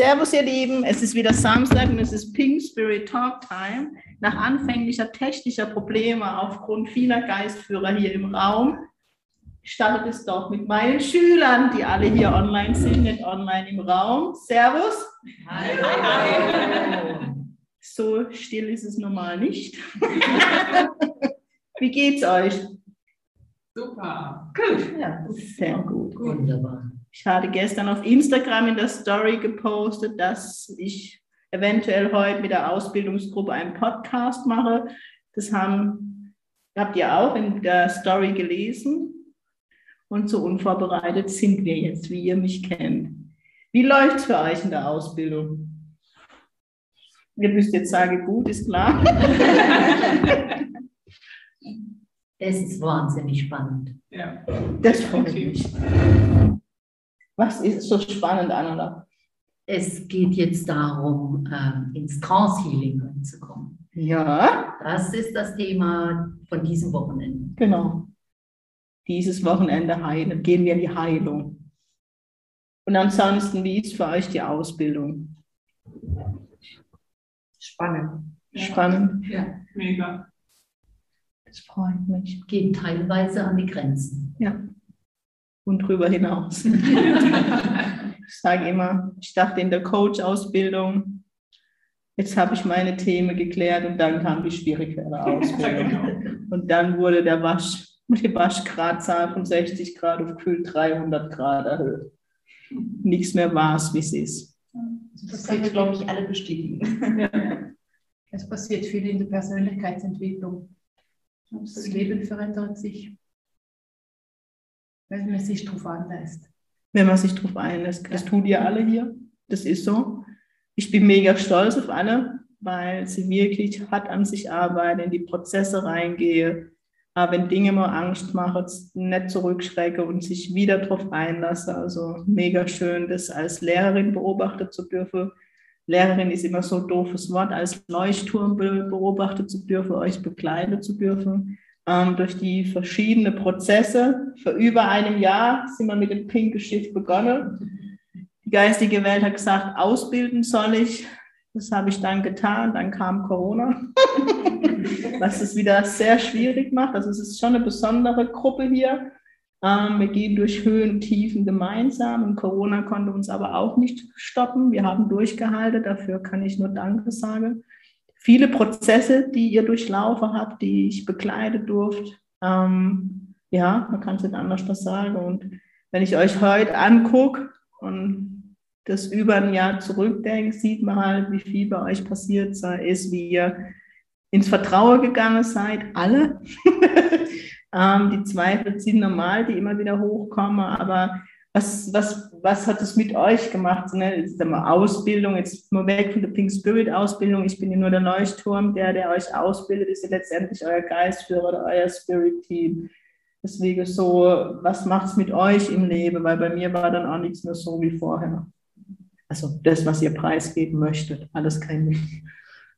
Servus, ihr Lieben. Es ist wieder Samstag und es ist Pink Spirit Talk Time. Nach anfänglicher technischer Probleme aufgrund vieler Geistführer hier im Raum startet es doch mit meinen Schülern, die alle hier online sind, nicht online im Raum. Servus. Hi. Hi. So still ist es normal nicht. Wie geht's euch? Super. Gut. Ja, sehr gut. Wunderbar. Ich hatte gestern auf Instagram in der Story gepostet, dass ich eventuell heute mit der Ausbildungsgruppe einen Podcast mache. Das haben, habt ihr auch in der Story gelesen. Und so unvorbereitet sind wir jetzt, wie ihr mich kennt. Wie läuft es für euch in der Ausbildung? Ihr müsst jetzt sagen, gut, ist klar. Es ist wahnsinnig spannend. Ja. Das freut mich. Was ist so spannend, Anna? Es geht jetzt darum, ähm, ins Trance-Healing reinzukommen. Ja. Das ist das Thema von diesem Wochenende. Genau. Dieses Wochenende heilen, gehen wir in die Heilung. Und ansonsten, wie ist für euch die Ausbildung? Spannend. Spannend. Ja, mega. Das freut mich. Geht teilweise an die Grenzen. Ja und drüber hinaus. ich sage immer, ich dachte in der Coach-Ausbildung, jetzt habe ich meine Themen geklärt und dann kam die schwierigere Ausbildung. Genau. Und dann wurde der Wasch, die Waschgradzahl von 60 Grad auf kühl 300 Grad erhöht. Nichts mehr war es, wie es ist. Das können wir, glaube ich, alle bestätigen. Es passiert viel in der Persönlichkeitsentwicklung. Das Leben verändert sich. Wenn man sich darauf einlässt. Wenn man sich darauf einlässt. Das tut ihr alle hier. Das ist so. Ich bin mega stolz auf alle, weil sie wirklich hart an sich arbeiten, in die Prozesse reingehe. Aber wenn Dinge mal Angst machen, nicht zurückschrecke und sich wieder darauf einlasse. Also mega schön, das als Lehrerin beobachten zu dürfen. Lehrerin ist immer so ein doofes Wort, als Leuchtturm beobachten zu dürfen, euch begleiten zu dürfen ähm, durch die verschiedenen Prozesse. Vor über einem Jahr sind wir mit dem pinken Schiff begonnen. Die geistige Welt hat gesagt, ausbilden soll ich. Das habe ich dann getan. Dann kam Corona, was es wieder sehr schwierig macht. Also es ist schon eine besondere Gruppe hier. Ähm, wir gehen durch Höhen und Tiefen gemeinsam und Corona konnte uns aber auch nicht stoppen. Wir haben durchgehalten. Dafür kann ich nur Danke sagen viele Prozesse, die ihr durchlaufen habt, die ich begleitet durfte. Ähm, ja, man kann es nicht anders das sagen. Und wenn ich euch heute angucke und das über ein Jahr zurückdenke, sieht man halt, wie viel bei euch passiert ist, wie ihr ins Vertrauen gegangen seid, alle. ähm, die Zweifel sind normal, die immer wieder hochkommen, aber was, was, was hat es mit euch gemacht? Ne? Ausbildung, jetzt mal weg von der Pink Spirit Ausbildung. Ich bin ja nur der Leuchtturm, der, der euch ausbildet, ist ja letztendlich euer Geistführer oder euer Spirit Team. Deswegen so, was macht es mit euch im Leben? Weil bei mir war dann auch nichts mehr so wie vorher. Also das, was ihr preisgeben möchtet, alles kein ich.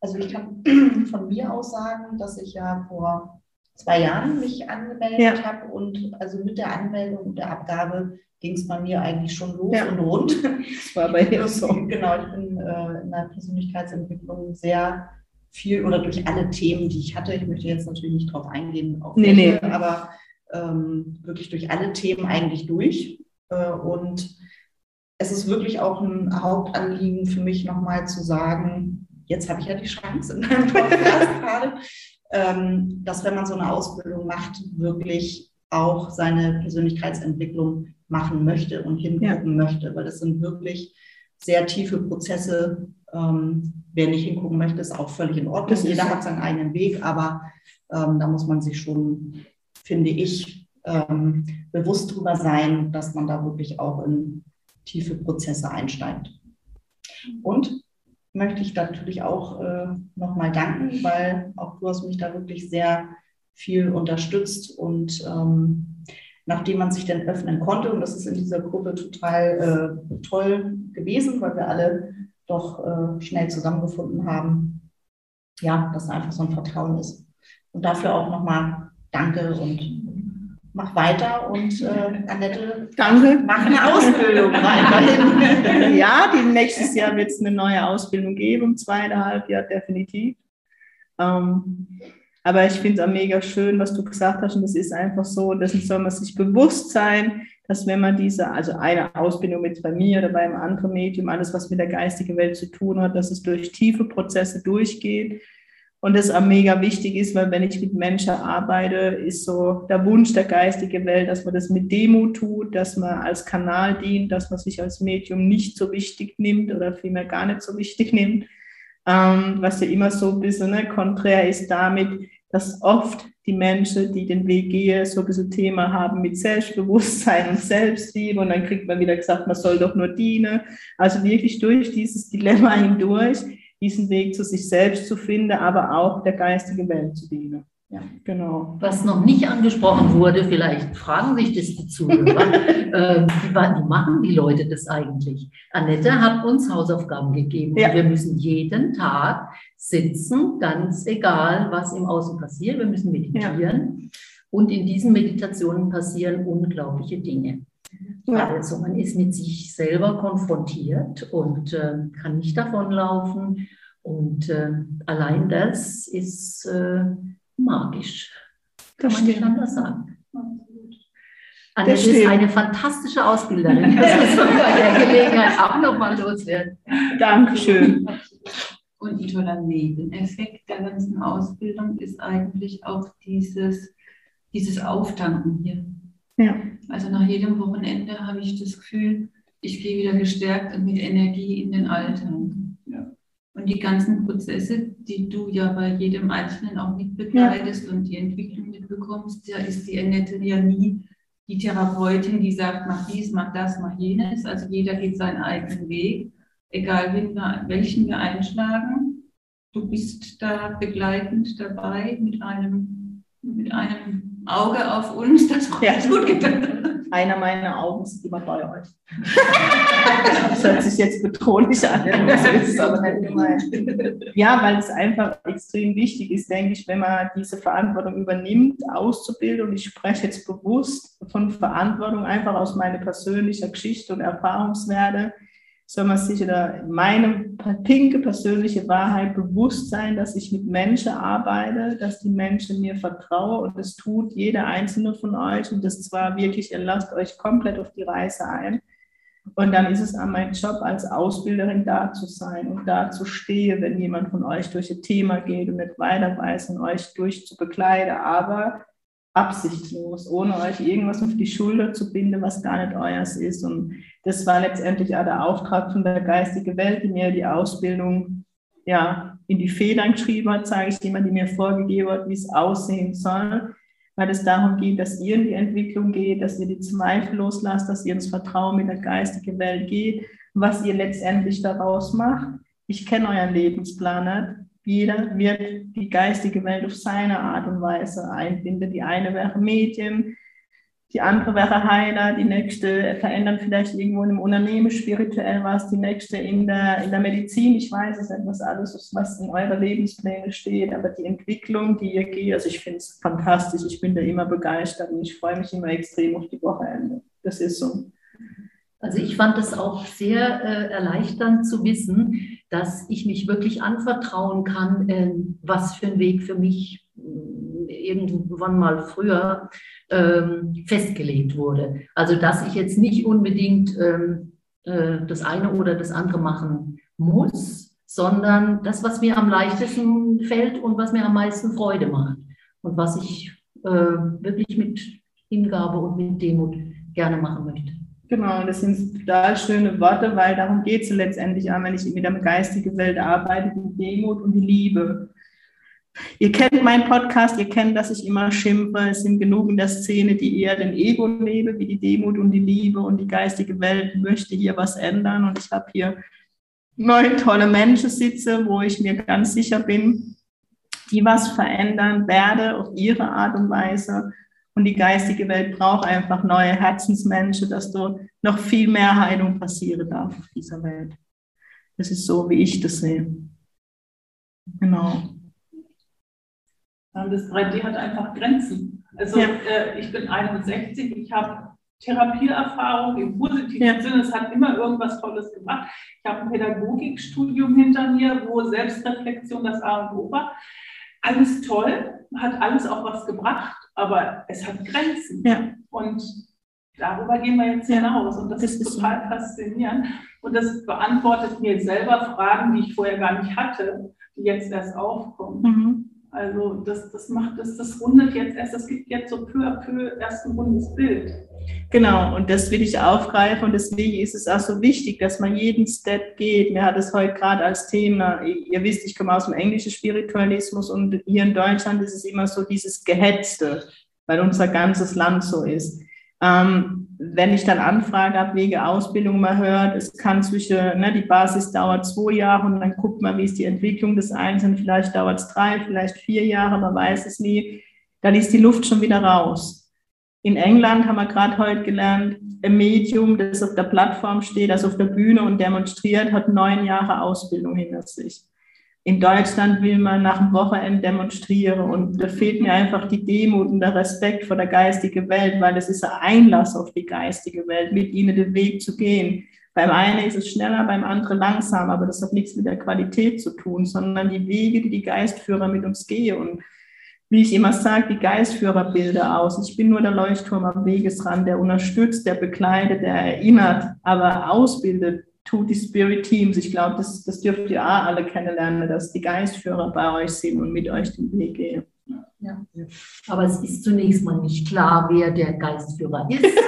Also ich kann von mir aus sagen, dass ich ja vor zwei Jahren mich angemeldet ja. habe und also mit der Anmeldung und der Abgabe ging es bei mir eigentlich schon los ja. und rund. Das war bei dir so. Genau, ich bin äh, in der Persönlichkeitsentwicklung sehr viel oder durch alle Themen, die ich hatte. Ich möchte jetzt natürlich nicht drauf eingehen, auf nee, welche, nee. aber ähm, wirklich durch alle Themen eigentlich durch. Äh, und es ist wirklich auch ein Hauptanliegen für mich, nochmal zu sagen, jetzt habe ich ja die Chance in meinem Podcast gerade, ähm, dass wenn man so eine Ausbildung macht, wirklich auch seine Persönlichkeitsentwicklung machen möchte und hingucken ja. möchte, weil das sind wirklich sehr tiefe Prozesse. Ähm, wer nicht hingucken möchte, ist auch völlig in Ordnung. Jeder hat seinen eigenen Weg, aber ähm, da muss man sich schon, finde ich, ähm, bewusst drüber sein, dass man da wirklich auch in tiefe Prozesse einsteigt. Und möchte ich natürlich auch äh, nochmal danken, weil auch du hast mich da wirklich sehr viel unterstützt und ähm, nachdem man sich dann öffnen konnte, und das ist in dieser Gruppe total äh, toll gewesen, weil wir alle doch äh, schnell zusammengefunden haben, ja, dass einfach so ein Vertrauen ist. Und dafür auch nochmal Danke und mach weiter und äh, Annette, Danke. mach eine Ausbildung weiterhin. ja, nächstes Jahr wird es eine neue Ausbildung geben, zweieinhalb Jahre definitiv. Ähm, aber ich finde es auch mega schön, was du gesagt hast, und das ist einfach so, dessen soll man sich bewusst sein, dass wenn man diese, also eine Ausbildung mit bei mir oder bei einem anderen Medium, alles, was mit der geistigen Welt zu tun hat, dass es durch tiefe Prozesse durchgeht und das auch mega wichtig ist, weil wenn ich mit Menschen arbeite, ist so der Wunsch der geistigen Welt, dass man das mit Demo tut, dass man als Kanal dient, dass man sich als Medium nicht so wichtig nimmt oder vielmehr gar nicht so wichtig nimmt. Ähm, was ja immer so ein bisschen ne, konträr ist damit, dass oft die Menschen, die den Weg gehen, so ein bisschen Thema haben mit Selbstbewusstsein und Selbstliebe und dann kriegt man wieder gesagt, man soll doch nur dienen. Also wirklich durch dieses Dilemma hindurch diesen Weg zu sich selbst zu finden, aber auch der geistigen Welt zu dienen. Ja, genau. Was noch nicht angesprochen wurde, vielleicht fragen sich das die Zuhörer, äh, wie, wie, machen die Leute das eigentlich? Annette hat uns Hausaufgaben gegeben. Ja. Wir müssen jeden Tag sitzen, ganz egal, was im Außen passiert. Wir müssen meditieren. Ja. Und in diesen Meditationen passieren unglaubliche Dinge. Ja. Also man ist mit sich selber konfrontiert und äh, kann nicht davonlaufen. Und äh, allein das ist äh, magisch. Kann das man nicht anders sagen. Annette das ist eine fantastische Ausbilderin. Das ist bei der Gelegenheit auch nochmal loswerden. Dankeschön. Und ein toller Nebeneffekt der ganzen Ausbildung ist eigentlich auch dieses, dieses Auftanken hier. Ja. Also nach jedem Wochenende habe ich das Gefühl, ich gehe wieder gestärkt und mit Energie in den Alltag. Ja. Und die ganzen Prozesse, die du ja bei jedem Einzelnen auch mitbegleitest ja. und die Entwicklung mitbekommst, da ist die Annette ja nie die Therapeutin, die sagt, mach dies, mach das, mach jenes. Also jeder geht seinen eigenen Weg, egal wir, welchen wir einschlagen. Du bist da begleitend dabei mit einem, mit einem Auge auf uns, dass ja. gut geht. Einer meiner Augen ist immer bei euch. das hört sich jetzt bedrohlich an, gemeint. Ja, weil es einfach extrem wichtig ist, denke ich, wenn man diese Verantwortung übernimmt, auszubilden. Und ich spreche jetzt bewusst von Verantwortung einfach aus meiner persönlichen Geschichte und Erfahrungswerte soll man sich oder meine pinke persönliche Wahrheit bewusst sein, dass ich mit Menschen arbeite, dass die Menschen mir vertrauen und das tut jeder einzelne von euch und das zwar wirklich, ihr lasst euch komplett auf die Reise ein. Und dann ist es an mein Job als Ausbilderin da zu sein und da zu stehen, wenn jemand von euch durch ein Thema geht und nicht weiter weiß und euch durchzubegleiten. Aber absichtslos, ohne euch irgendwas auf die Schulter zu binden, was gar nicht euers ist. Und das war letztendlich auch der Auftrag von der geistigen Welt, die mir die Ausbildung ja, in die Federn geschrieben hat, sage ich immer, die mir vorgegeben hat, wie es aussehen soll, weil es darum geht, dass ihr in die Entwicklung geht, dass ihr die Zweifel loslasst, dass ihr ins Vertrauen mit der geistigen Welt geht, was ihr letztendlich daraus macht. Ich kenne euren Lebensplan nicht jeder wird die geistige Welt auf seine Art und Weise einbinden. Die eine wäre Medien, die andere wäre Heiler, die nächste verändern vielleicht irgendwo in einem Unternehmen spirituell was, die nächste in der, in der Medizin. Ich weiß es nicht, was alles was in eurer Lebenspläne steht, aber die Entwicklung, die ihr geht, also ich finde es fantastisch. Ich bin da immer begeistert und ich freue mich immer extrem auf die Wochenende. Das ist so. Also ich fand es auch sehr äh, erleichternd zu wissen, dass ich mich wirklich anvertrauen kann, äh, was für ein Weg für mich äh, irgendwann mal früher ähm, festgelegt wurde. Also dass ich jetzt nicht unbedingt ähm, äh, das eine oder das andere machen muss, sondern das, was mir am leichtesten fällt und was mir am meisten Freude macht und was ich äh, wirklich mit Hingabe und mit Demut gerne machen möchte. Genau, das sind total schöne Worte, weil darum geht es letztendlich an, wenn ich mit der geistigen Welt arbeite, die Demut und die Liebe. Ihr kennt meinen Podcast, ihr kennt, dass ich immer schimpfe. Es sind genug in der Szene, die eher den Ego leben, wie die Demut und die Liebe und die geistige Welt möchte hier was ändern. Und ich habe hier neun tolle Menschen sitzen, wo ich mir ganz sicher bin, die was verändern werde auf ihre Art und Weise. Und die geistige Welt braucht einfach neue Herzensmenschen, dass da noch viel mehr Heilung passieren darf auf dieser Welt. Das ist so, wie ich das sehe. Genau. Das 3D hat einfach Grenzen. Also ja. äh, ich bin 61, ich habe Therapieerfahrung im positiven ja. Sinne. Es hat immer irgendwas Tolles gemacht. Ich habe ein Pädagogikstudium hinter mir, wo Selbstreflexion das A und O war. Alles toll, hat alles auch was gebracht, aber es hat Grenzen. Ja. Und darüber gehen wir jetzt hinaus. Und das, das ist total so. faszinierend. Und das beantwortet mir selber Fragen, die ich vorher gar nicht hatte, die jetzt erst aufkommen. Mhm. Also das, das macht das, das rundet jetzt erst, das gibt jetzt so peu à peu erst ein rundes Bild. Genau, und das will ich aufgreifen und deswegen ist es auch so wichtig, dass man jeden Step geht. Mir hat es heute gerade als Thema, ihr wisst, ich komme aus dem englischen Spiritualismus und hier in Deutschland ist es immer so dieses Gehetzte, weil unser ganzes Land so ist. Ähm, wenn ich dann Anfrage habe wegen Ausbildung mal hört, es kann zwischen, ne, die Basis dauert zwei Jahre und dann guckt man, wie ist die Entwicklung des Einzelnen, vielleicht dauert es drei, vielleicht vier Jahre, man weiß es nie, dann ist die Luft schon wieder raus. In England haben wir gerade heute gelernt, ein Medium, das auf der Plattform steht, also auf der Bühne und demonstriert, hat neun Jahre Ausbildung hinter sich in Deutschland will man nach dem Wochenende demonstrieren und da fehlt mir einfach die Demut und der Respekt vor der geistigen Welt, weil es ist ein Einlass auf die geistige Welt, mit ihnen den Weg zu gehen. Beim einen ist es schneller, beim anderen langsamer, aber das hat nichts mit der Qualität zu tun, sondern die Wege, die die Geistführer mit uns gehen. Und wie ich immer sage, die Geistführer bilden aus. Ich bin nur der Leuchtturm am Wegesrand, der unterstützt, der begleitet, der erinnert, aber ausbildet tut die Spirit Teams. Ich glaube, das, das dürft ihr auch alle kennenlernen, dass die Geistführer bei euch sind und mit euch den Weg gehen. Ja. Aber es ist zunächst mal nicht klar, wer der Geistführer ist.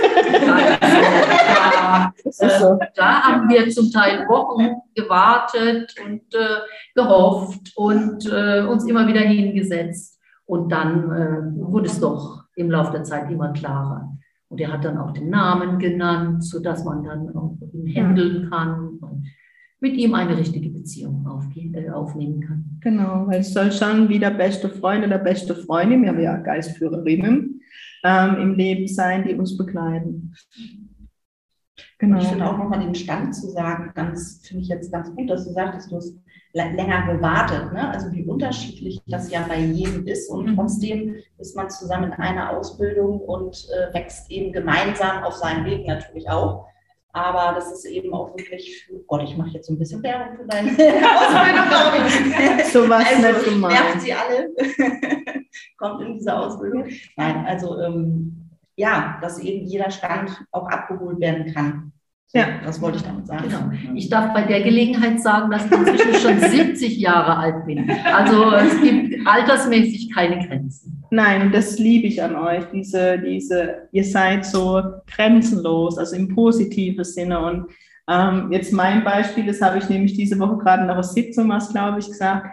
da, äh, da, haben wir zum Teil Wochen gewartet und äh, gehofft und äh, uns immer wieder hingesetzt. Und dann äh, wurde es doch im Laufe der Zeit immer klarer. Und er hat dann auch den Namen genannt, sodass man dann auch ihn handeln kann und mit ihm eine richtige Beziehung äh, aufnehmen kann. Genau, weil es soll schon wie der beste Freund oder beste Freundin, wir haben ja Geistführerinnen, ähm, im Leben sein, die uns begleiten. Genau. Ich finde auch nochmal den Stand zu sagen, ganz, finde ich jetzt ganz gut, dass du sagtest, du hast länger gewartet. Ne? Also wie unterschiedlich das ja bei jedem ist und mhm. trotzdem ist man zusammen in einer Ausbildung und äh, wächst eben gemeinsam auf seinem Weg natürlich auch. Aber das ist eben auch wirklich, oh Gott, ich mache jetzt so ein bisschen Werbung für deine Ausbildung, glaube ich. so was also, nicht gemeint. Nervt sie alle. Kommt in diese Ausbildung. Nein, also ähm, ja, dass eben jeder Stand auch abgeholt werden kann. Ja, das wollte ich damit sagen. Genau. Ich darf bei der Gelegenheit sagen, dass ich inzwischen schon 70 Jahre alt bin. Also es gibt altersmäßig keine Grenzen. Nein, und das liebe ich an euch, diese, diese, ihr seid so grenzenlos, also im positiven Sinne. Und ähm, jetzt mein Beispiel, das habe ich nämlich diese Woche gerade in einer Sitzung, was glaube ich, gesagt.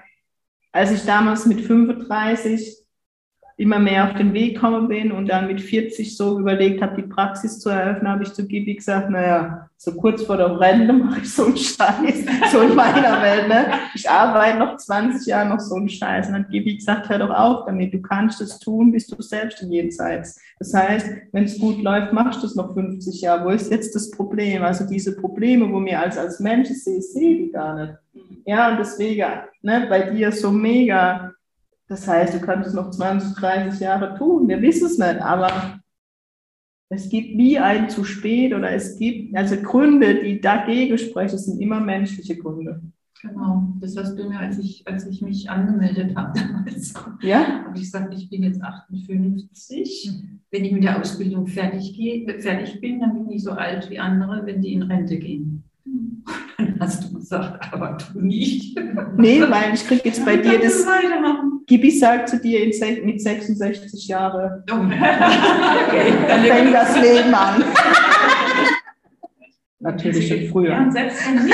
Als ich damals mit 35 immer mehr auf den Weg gekommen bin und dann mit 40 so überlegt habe, die Praxis zu eröffnen, habe ich zu Gibi gesagt, naja, so kurz vor der Rente mache ich so einen Scheiß, so in meiner Welt. Ne? Ich arbeite noch 20 Jahre noch so einen Scheiß. Und dann hat Gibi gesagt, hör doch auf damit, du kannst es tun, bist du selbst in jenseits. Das heißt, wenn es gut läuft, machst du es noch 50 Jahre. Wo ist jetzt das Problem? Also diese Probleme, wo mir als, als Mensch sehe, sehe die gar nicht. Ja, und deswegen, ne, bei dir so mega das heißt, du könntest noch 20, 30 Jahre tun. Wir wissen es nicht, aber es gibt nie ein zu spät oder es gibt, also Gründe, die dagegen sprechen, sind immer menschliche Gründe. Genau, das hast du mir, als ich, als ich mich angemeldet habe damals, ja? habe ich gesagt, ich bin jetzt 58. Wenn ich mit der Ausbildung fertig, gehe, fertig bin, dann bin ich so alt wie andere, wenn die in Rente gehen. Dann hast du gesagt, aber du nicht. Nee, weil ich kriege jetzt bei dir das. Gibi sagt zu dir mit 66 Jahren. Oh. okay. Dann fängt das Leben an. Natürlich schon früher. Ja, selbst, wenn ich,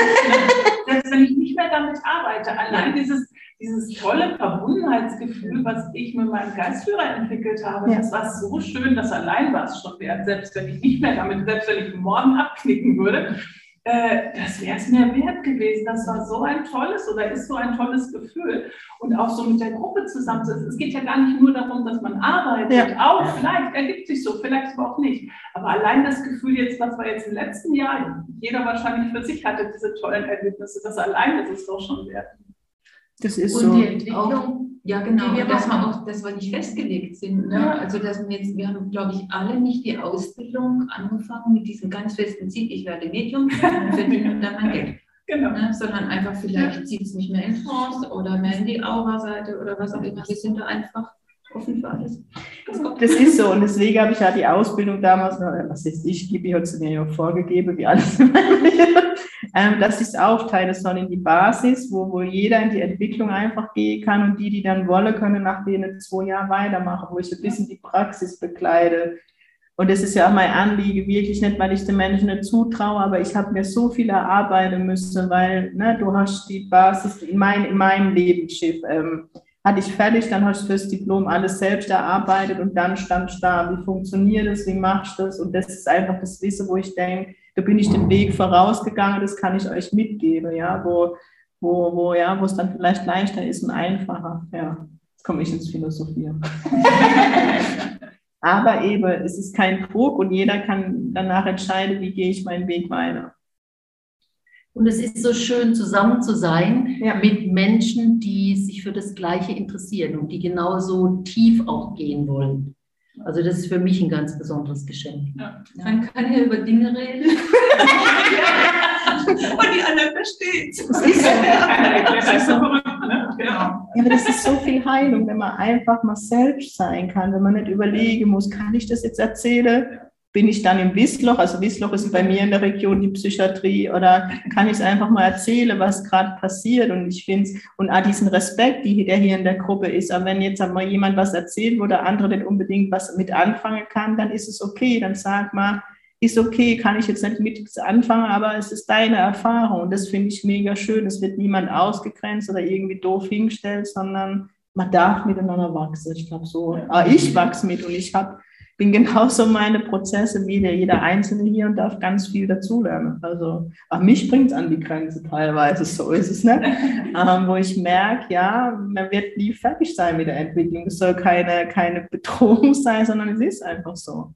selbst wenn ich nicht mehr damit arbeite, allein dieses, dieses tolle Verbundenheitsgefühl, was ich mit meinem Geistführer entwickelt habe, ja. das war so schön, dass allein war es schon wert, selbst wenn ich nicht mehr damit, selbst wenn ich morgen abknicken würde, äh, das wäre es mir wert gewesen. Das war so ein tolles oder ist so ein tolles Gefühl. Und auch so mit der Gruppe zusammenzusetzen. Es geht ja gar nicht nur darum, dass man arbeitet. Ja. Auch vielleicht ergibt sich so, vielleicht aber auch nicht. Aber allein das Gefühl jetzt, was wir jetzt im letzten Jahr, jeder wahrscheinlich für sich hatte, diese tollen Erlebnisse, das allein ist es doch schon wert. Das ist und so. die Entwicklung, ja genau, dass wir auch, dass wir nicht festgelegt sind. Ne? Ja. Also dass wir jetzt, wir haben, glaube ich, alle nicht die Ausbildung angefangen mit diesem ganz festen Ziel, ich werde Medium und verdiene dann mein Geld. Genau. Ne? Sondern einfach vielleicht ja. zieht es mich mehr in Trance oder mehr in die Aura-Seite oder was auch immer. Wir sind da einfach offen für alles. Das ist so und deswegen habe ich ja die Ausbildung damals, was ist ich, Gibi hat es mir ja vorgegeben, wie alles ähm, dass ich es aufteile, sondern in die Basis, wo, wo jeder in die Entwicklung einfach gehen kann und die, die dann wollen, können nach denen zwei Jahren weitermachen, wo ich ein bisschen die Praxis bekleide. Und das ist ja auch mein Anliegen, wirklich nicht, weil ich den Menschen nicht zutraue, aber ich habe mir so viel erarbeiten müssen, weil ne, du hast die Basis in, mein, in meinem Lebensschiff. Ähm, hatte ich fertig, dann hast du fürs Diplom alles selbst erarbeitet und dann stand ich da, wie funktioniert das, wie machst du das? Und das ist einfach das Wissen, wo ich denke, da bin ich den Weg vorausgegangen, das kann ich euch mitgeben, ja, wo, wo, wo, ja, wo es dann vielleicht leichter ist und einfacher. Ja, jetzt komme ich ins Philosophieren. Aber eben, es ist kein Druck und jeder kann danach entscheiden, wie gehe ich meinen Weg weiter. Und es ist so schön, zusammen zu sein ja. mit Menschen, die sich für das Gleiche interessieren und die genauso tief auch gehen wollen. Also das ist für mich ein ganz besonderes Geschenk. Ja. Man kann hier über Dinge reden. und die anderen verstehen es. Das ist so. Das ist so. Ja, aber das ist so viel Heilung, wenn man einfach mal selbst sein kann, wenn man nicht überlegen muss, kann ich das jetzt erzählen? Bin ich dann im Wissloch, also Wissloch ist bei mir in der Region die Psychiatrie, oder kann ich es einfach mal erzählen, was gerade passiert? Und ich finde es, und auch diesen Respekt, die, der hier in der Gruppe ist, aber wenn jetzt einmal jemand was erzählt, wo der andere nicht unbedingt was mit anfangen kann, dann ist es okay, dann sag mal, ist okay, kann ich jetzt nicht mit anfangen, aber es ist deine Erfahrung. Und das finde ich mega schön. Es wird niemand ausgegrenzt oder irgendwie doof hingestellt, sondern man darf miteinander wachsen. Ich glaube so, ah, ich wachse mit und ich habe bin genauso meine Prozesse wie der, jeder Einzelne hier und darf ganz viel dazulernen. Also auch mich bringt es an die Grenze teilweise, so ist es, ne? ähm, wo ich merke, ja, man wird nie fertig sein mit der Entwicklung. Es soll keine, keine Bedrohung sein, sondern es ist einfach so.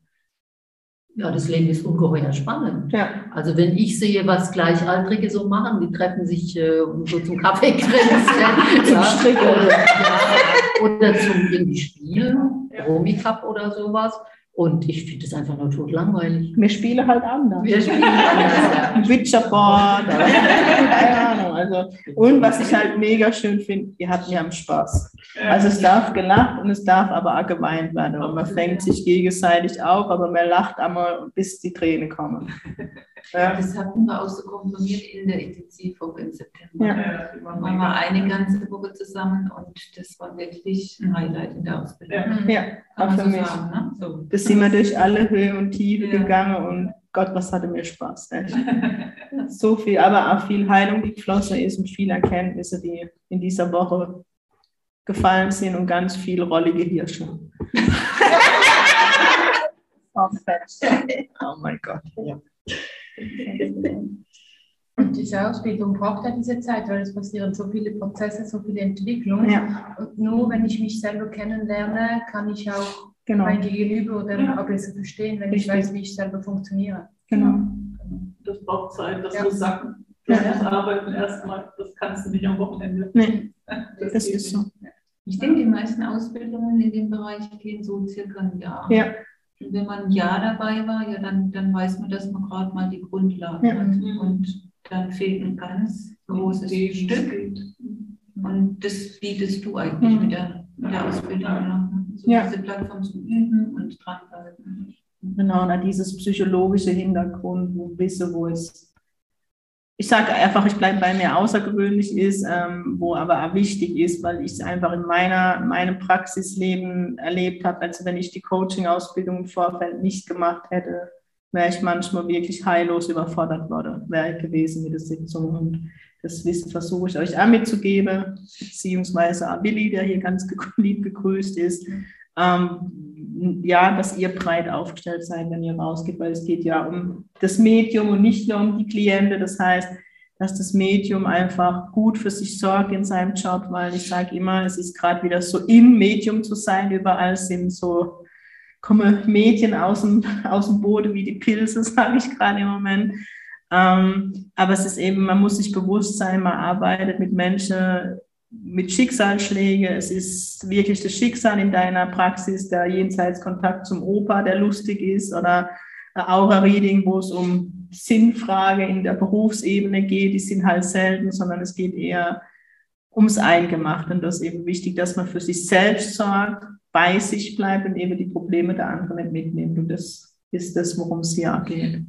Ja, das Leben ist ungeheuer spannend. Ja. Also wenn ich sehe, was Gleichaltrige so machen, die treffen sich äh, so zum Kaffee zum ja, Stricken oder, ja, oder zum irgendwie Spielen, ja. Romy Cup oder sowas. Und ich finde es einfach nur tot langweilig. Wir spielen halt anders. Wir spielen anders, ja. Witcherboard. Keine Ahnung. Also, und was ich halt mega schön finde, ihr habt mir am Spaß. Also es darf gelacht und es darf aber auch geweint werden. Und man fängt sich gegenseitig auf, aber man lacht einmal, bis die Tränen kommen. Ja. Das hatten wir auch so komprimiert in der Intensivwoche im September. Ja. Da waren wir eine ganze Woche zusammen und das war wirklich ein Highlight in der Ausbildung. Ja, auch für so mich. Sagen, ne? so. Das sind wir durch alle Höhen und Tiefen ja. gegangen und Gott, was hatte mir Spaß. Echt. so viel, aber auch viel Heilung, die geflossen ist und viele Erkenntnisse, die in dieser Woche gefallen sind und ganz viel rollige Hirsche. oh mein Gott. Ja. Und diese Ausbildung braucht ja diese Zeit, weil es passieren so viele Prozesse, so viele Entwicklungen. Ja. Und nur wenn ich mich selber kennenlerne, kann ich auch genau. mein Gegenüber oder ja. auch besser verstehen, wenn Richtig. ich weiß, wie ich selber funktioniere. Genau. Das braucht Zeit, das ja. muss sacken. Das ja. muss arbeiten erstmal. Das kannst du nicht am Wochenende. Nee. Das, das ist so. Ich denke, die meisten Ausbildungen in dem Bereich gehen so circa ein Jahr. Ja. Wenn man ein Jahr dabei war, ja, dann, dann weiß man, dass man gerade mal die Grundlage ja. hat. Und dann fehlt ein ganz großes die Stück. Und das bietest du eigentlich mhm. mit, der, mit der Ausbildung an. So ja. diese Plattform zum Üben und dranbleiben. Genau, und dieses psychologische Hintergrund, wo wisse, wo es ich sage einfach, ich bleibe bei mir außergewöhnlich ist, ähm, wo aber auch wichtig ist, weil ich es einfach in meiner, meinem Praxisleben erlebt habe. Also wenn ich die Coaching-Ausbildung im Vorfeld nicht gemacht hätte, wäre ich manchmal wirklich heillos überfordert worden, wäre ich gewesen mit der Sitzung. Und das Wissen versuche ich euch auch mitzugeben, beziehungsweise auch Billy, der hier ganz lieb gegrüßt ist. Ähm, ja, dass ihr breit aufgestellt seid, wenn ihr rausgeht, weil es geht ja um das Medium und nicht nur um die Kliente. Das heißt, dass das Medium einfach gut für sich sorgt in seinem Job, weil ich sage immer, es ist gerade wieder so im Medium zu sein. Überall sind so, kommen Medien aus dem, aus dem Boden wie die Pilze, sage ich gerade im Moment. Ähm, aber es ist eben, man muss sich bewusst sein, man arbeitet mit Menschen, mit Schicksalsschlägen. Es ist wirklich das Schicksal in deiner Praxis, der Jenseitskontakt zum Opa, der lustig ist, oder Aura-Reading, wo es um Sinnfrage in der Berufsebene geht, die sind halt selten, sondern es geht eher ums Eingemachte. Und das ist eben wichtig, dass man für sich selbst sorgt, bei sich bleibt und eben die Probleme der anderen nicht mitnimmt. Und das ist das, worum es hier geht.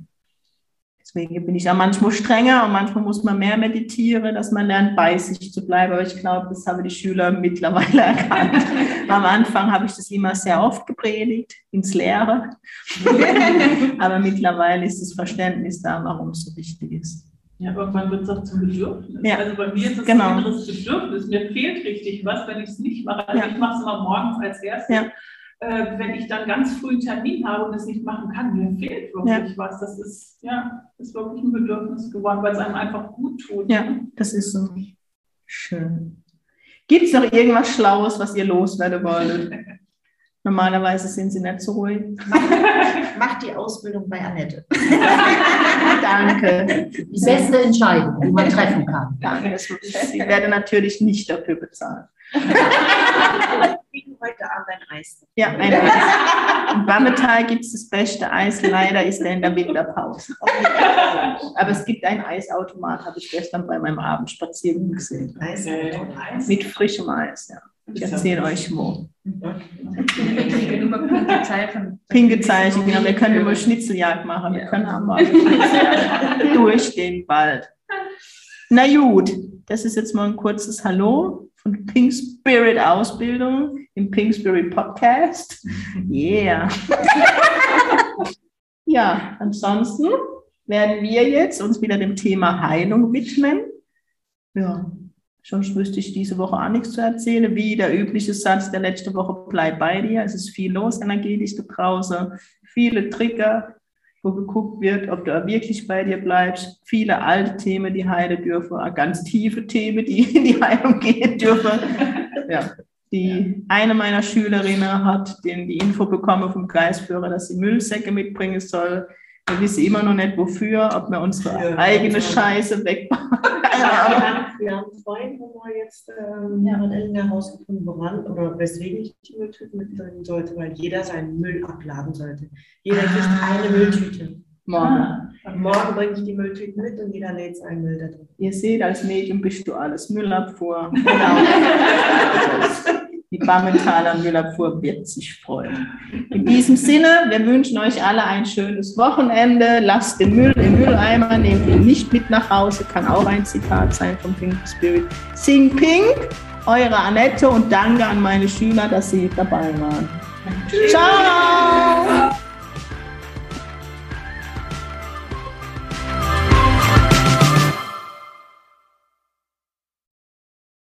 Deswegen bin ich ja manchmal strenger und manchmal muss man mehr meditieren, dass man lernt, bei sich zu bleiben. Aber ich glaube, das haben die Schüler mittlerweile erkannt. Am Anfang habe ich das immer sehr oft gepredigt, ins Leere. Aber mittlerweile ist das Verständnis da, warum es so wichtig ist. Ja, irgendwann wird es auch zum Bedürfnis. Ja. Also bei mir ist es genau. ein anderes Bedürfnis. Mir fehlt richtig was, wenn ich es nicht mache. Also ja. ich mache es immer morgens als erstes. Ja äh, wenn ich dann ganz früh einen Termin habe und es nicht machen kann, mir fehlt wirklich ja. was. Das ist, ja, ist wirklich ein Bedürfnis geworden, weil es einem einfach gut tut. Ja, das ist so. Schön. Gibt es noch irgendwas Schlaues, was ihr loswerden wollt? Normalerweise sind sie nicht so ruhig. Mach die Ausbildung bei Annette. Danke. Die beste Entscheidung, die man treffen kann. Danke. Ich werde natürlich nicht dafür bezahlt heute Abend ein Eis. Ja, ein Eis. In Bammetal gibt es das beste Eis. Leider ist er in der Winterpause. Aber es gibt einen Eisautomat, habe ich gestern bei meinem Abendspaziergang gesehen. Eis, Mit frischem Eis, ja. Ich erzähle euch wo. Pinke Zeichen, genau. Wir können immer Schnitzeljagd machen. Wir können aber durch den Wald. Na gut, das ist jetzt mal ein kurzes Hallo von Pink Spirit Ausbildung im Pink Spirit Podcast. Yeah. ja, ansonsten werden wir jetzt uns wieder dem Thema Heilung widmen. Ja, sonst wüsste ich diese Woche auch nichts zu erzählen. Wie der übliche Satz der letzten Woche, bleib bei dir. Es ist viel los energetisch da draußen. Viele Trigger, wo geguckt wird, ob du wirklich bei dir bleibst. Viele alte Themen, die heilen dürfen, ganz tiefe Themen, die in die Heilung gehen dürfen. Ja. Die, eine meiner Schülerinnen hat den, die Info bekommen vom Geistführer, dass sie Müllsäcke mitbringen soll. Wir wissen immer noch nicht wofür, ob wir unsere ja, eigene Scheiße wegmachen. wir haben vorhin mal jetzt ähm, ja. herausgefunden, woran oder weswegen ich die Mülltüten mitbringen sollte, weil jeder seinen Müll abladen sollte. Jeder kriegt ah. eine Mülltüte. Morgen. Ah, okay. Morgen bringe ich die Mülltüten mit und jeder lädt seinen Müll da drin. Ihr seht, als Medium bist du alles Müllabfuhr. Genau. Die Bammentaler Müllabfuhr wird sich freuen. In diesem Sinne, wir wünschen euch alle ein schönes Wochenende. Lasst den Müll im Mülleimer, nehmt ihn nicht mit nach Hause. Kann auch ein Zitat sein vom Pink Spirit. Sing Pink, eure Annette und danke an meine Schüler, dass sie dabei waren. Ciao!